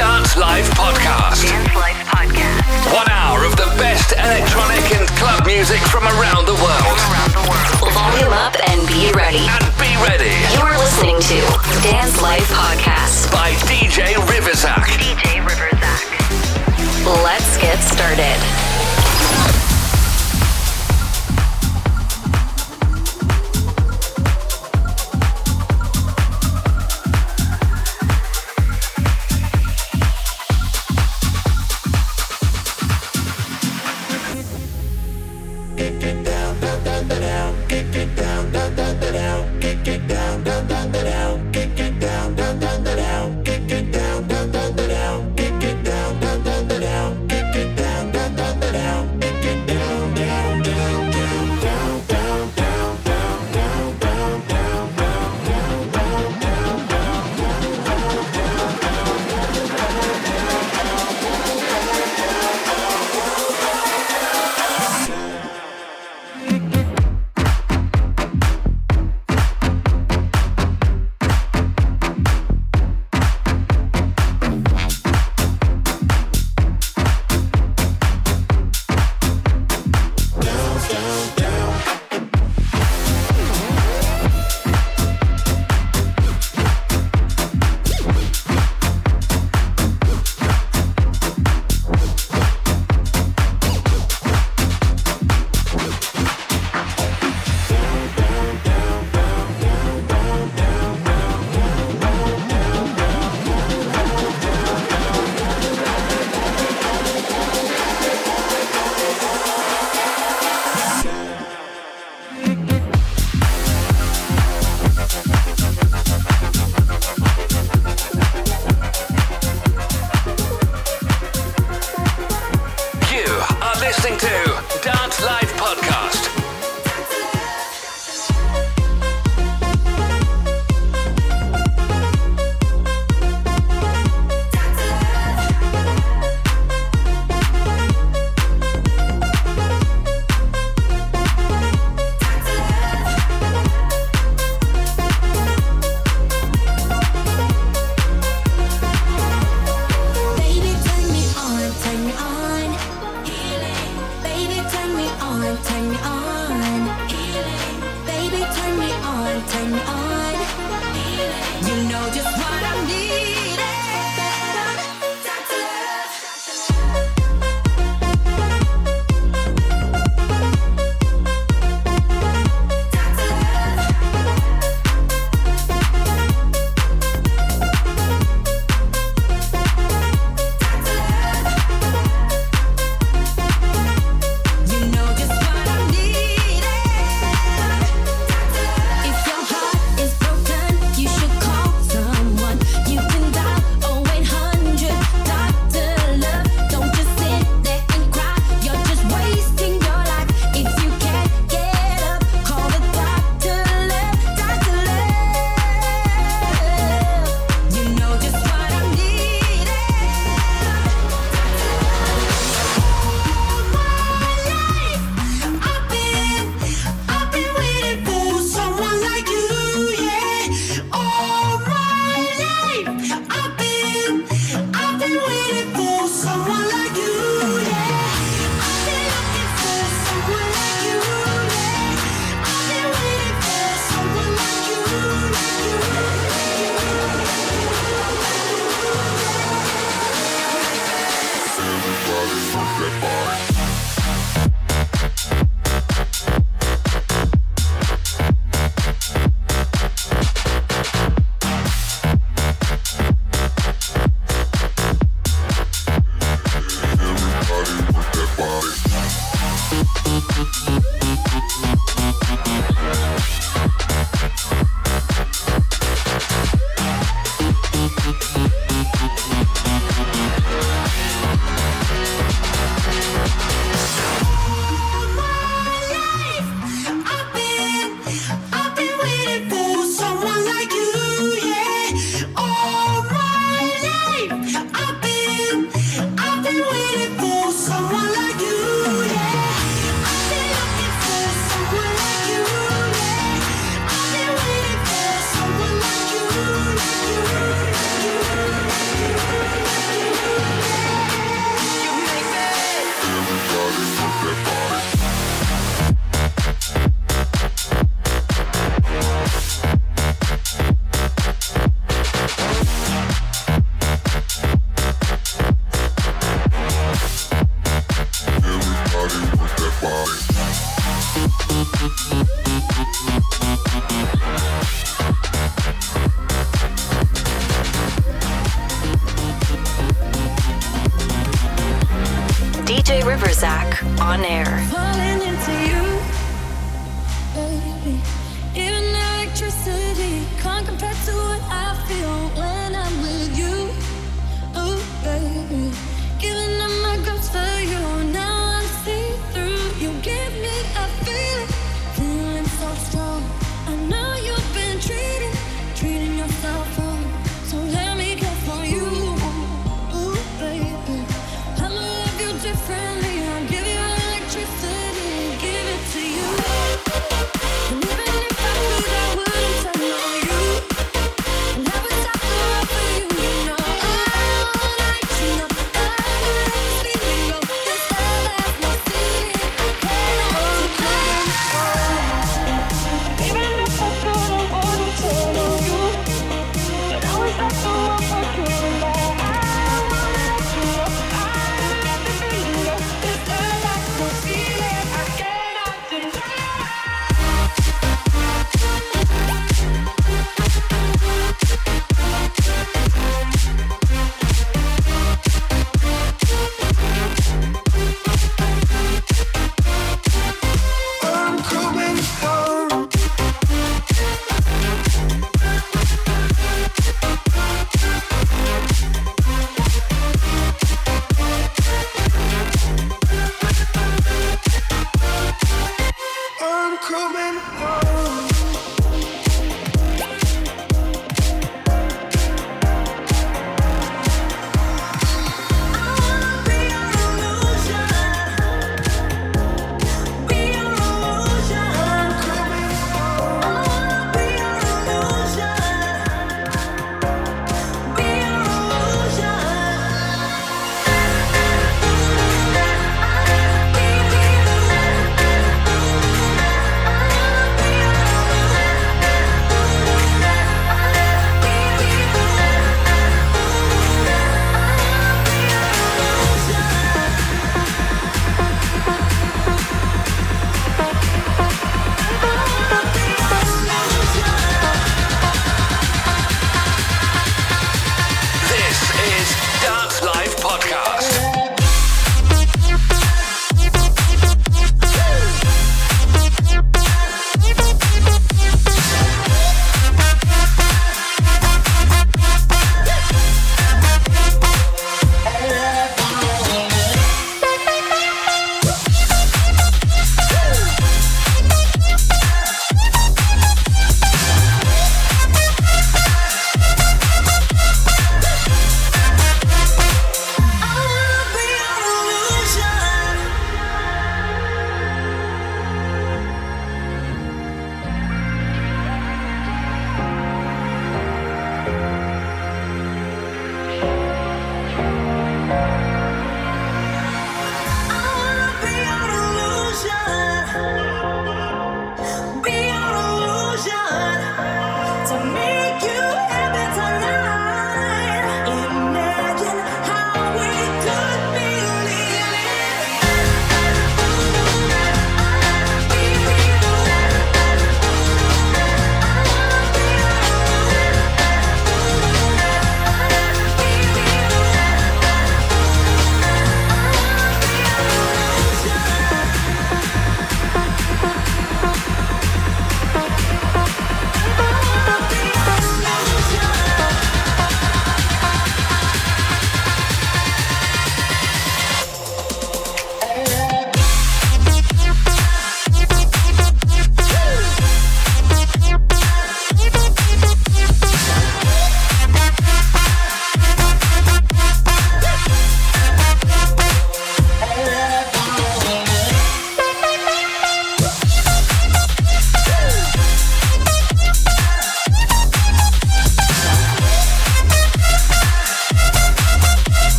Dance Life Podcast. Dance Life Podcast. One hour of the best electronic and club music from around the world. Around the world. Volume up and be ready. And be ready You're listening to Dance Life Podcast. by DJ Riverzak. DJ Riverzak. Let's get started.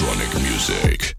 Know you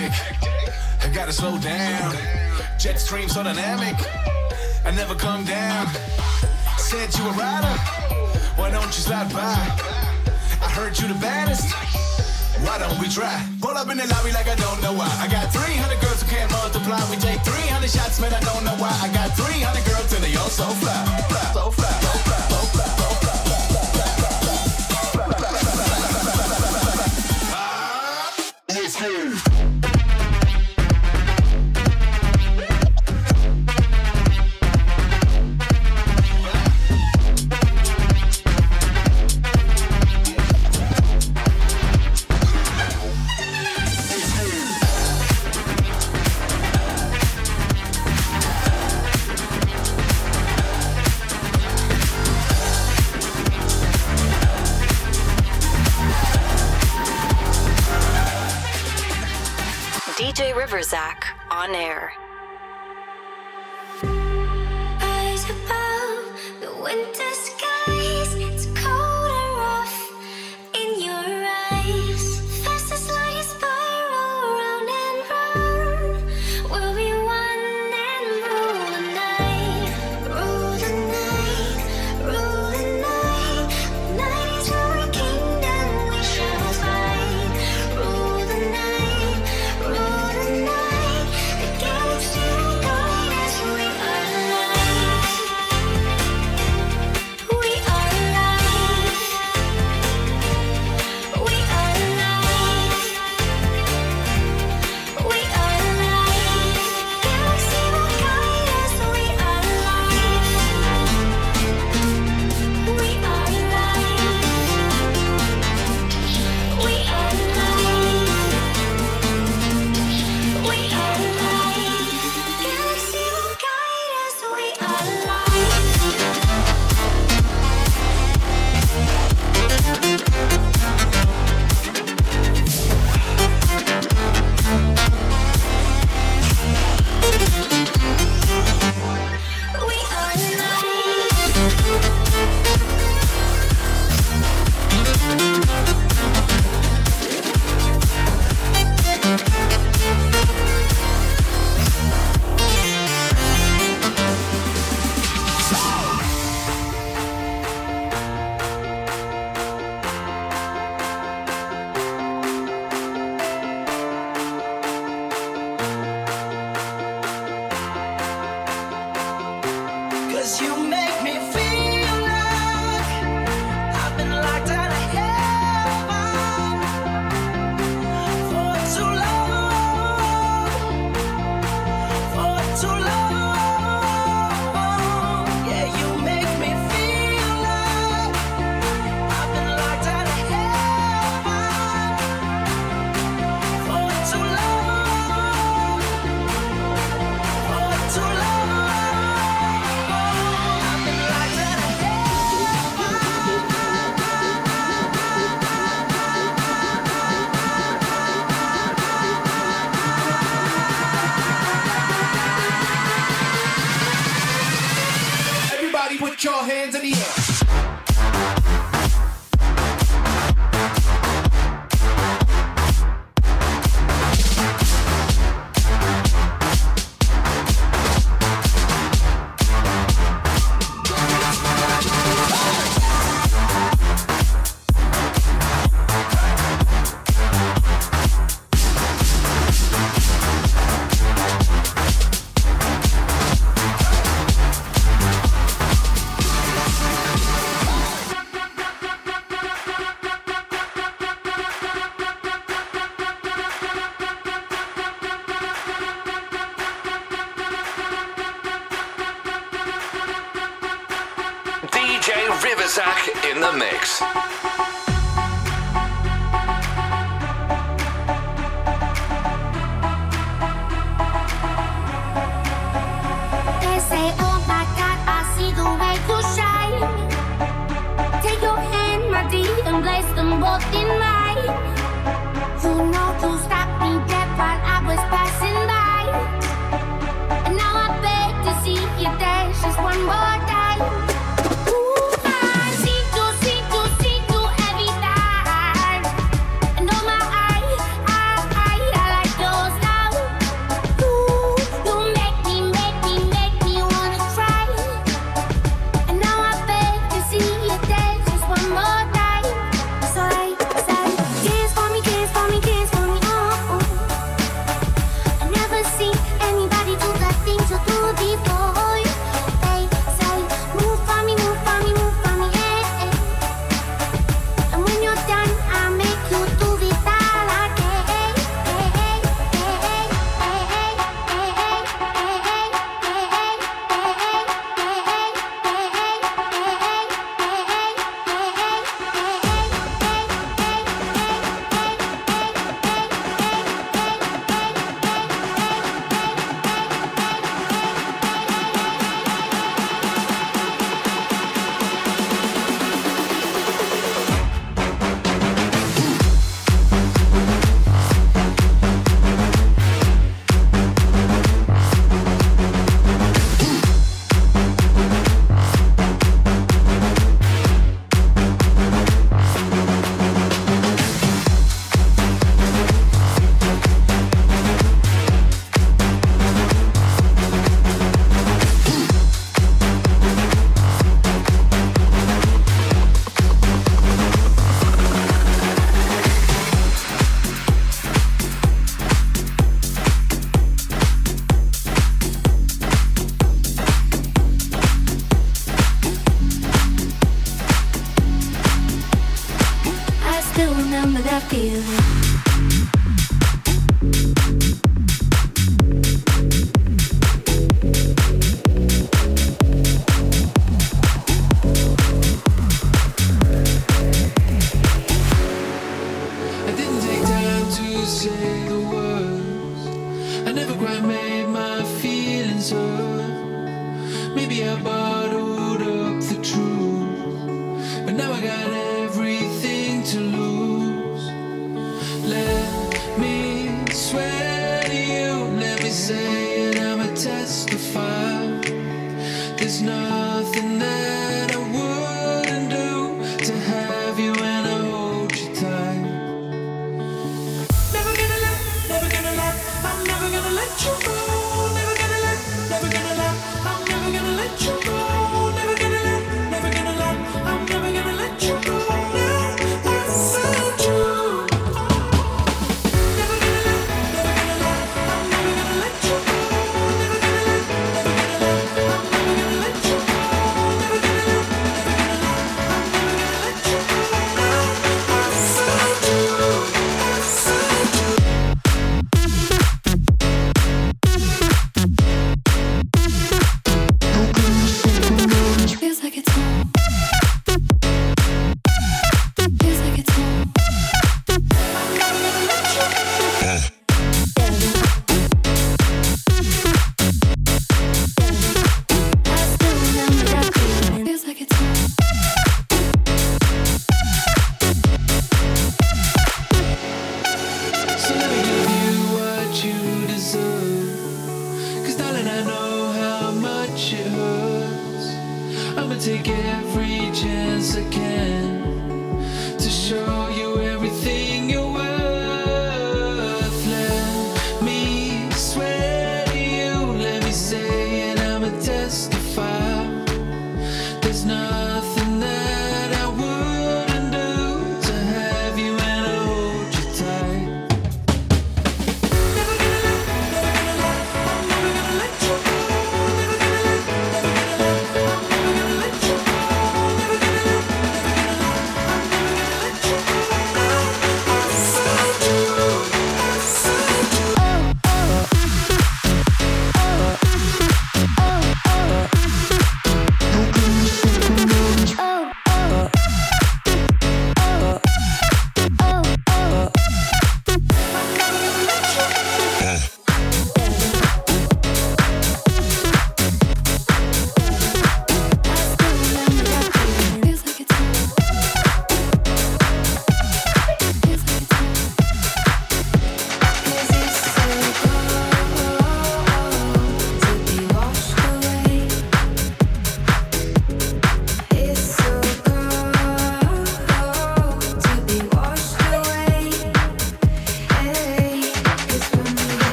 hectic. I gotta slow down. Jet stream so dynamic. I never come down. Said you a rider. Why don't you slide by? I heard you the baddest. Why don't we try? Pull up in the lobby like I don't know why. I got 300 girls who can't multiply. We take 300 shots, man. I don't know why. I got 300 girls and they all so fly. so fly, so fly, so fly, so fly. Let's. DJ Riverzak on air.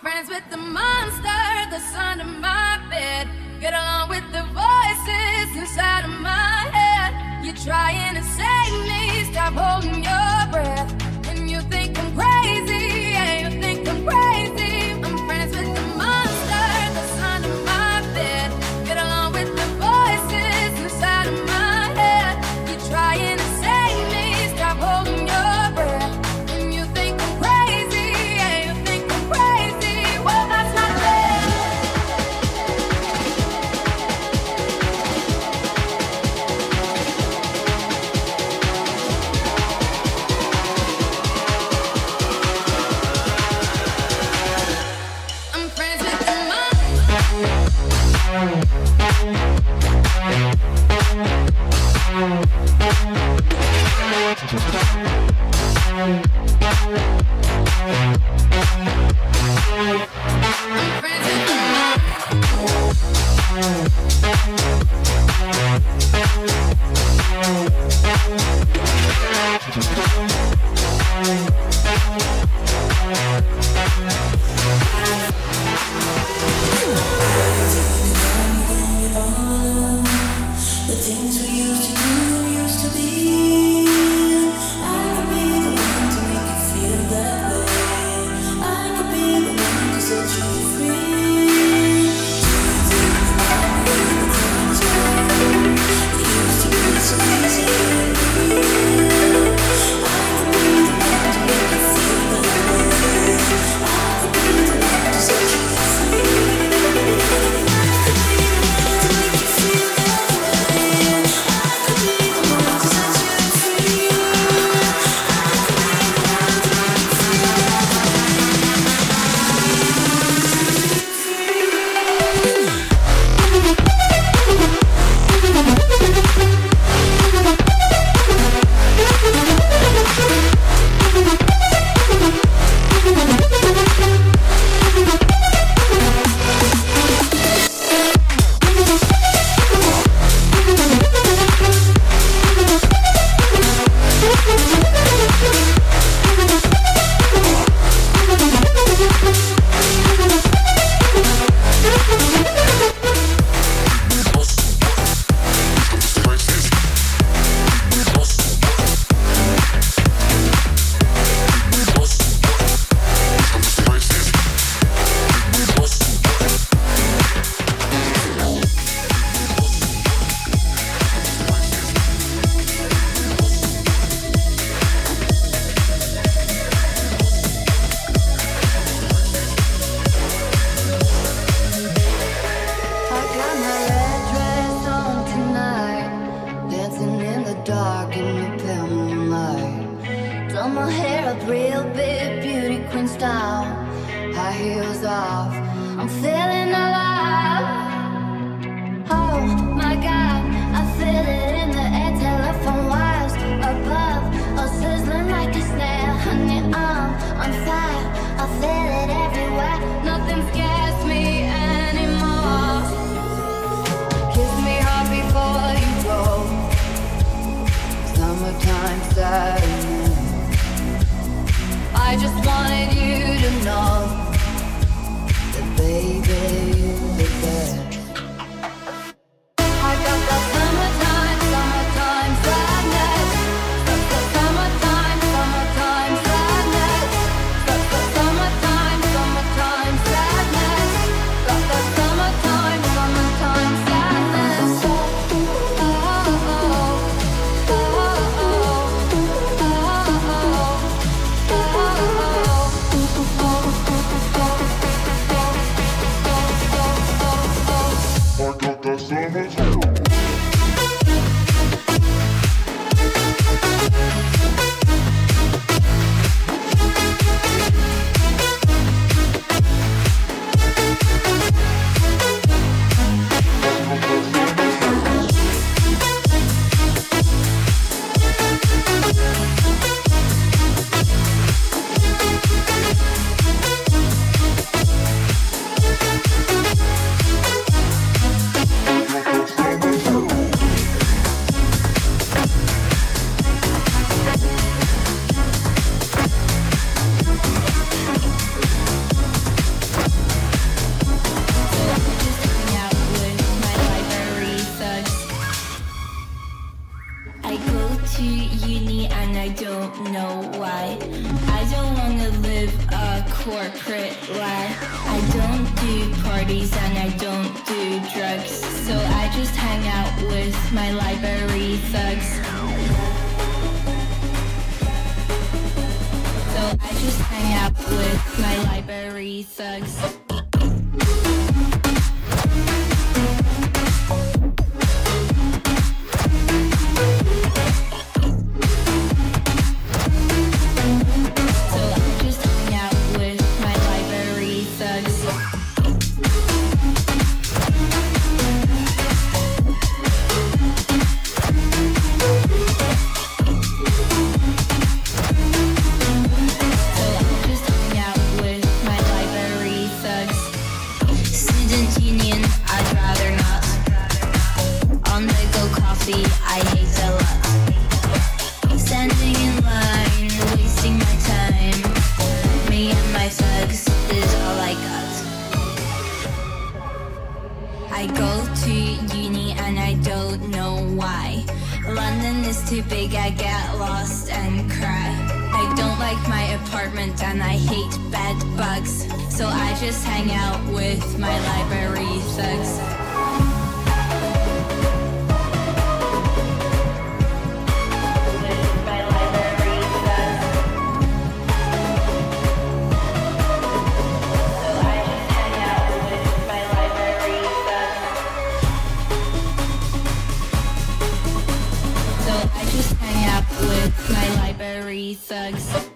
friends with the monster that's under my bed. Get along with the voices inside of my head. You're trying to save me, stop holding your breath. My library thugs.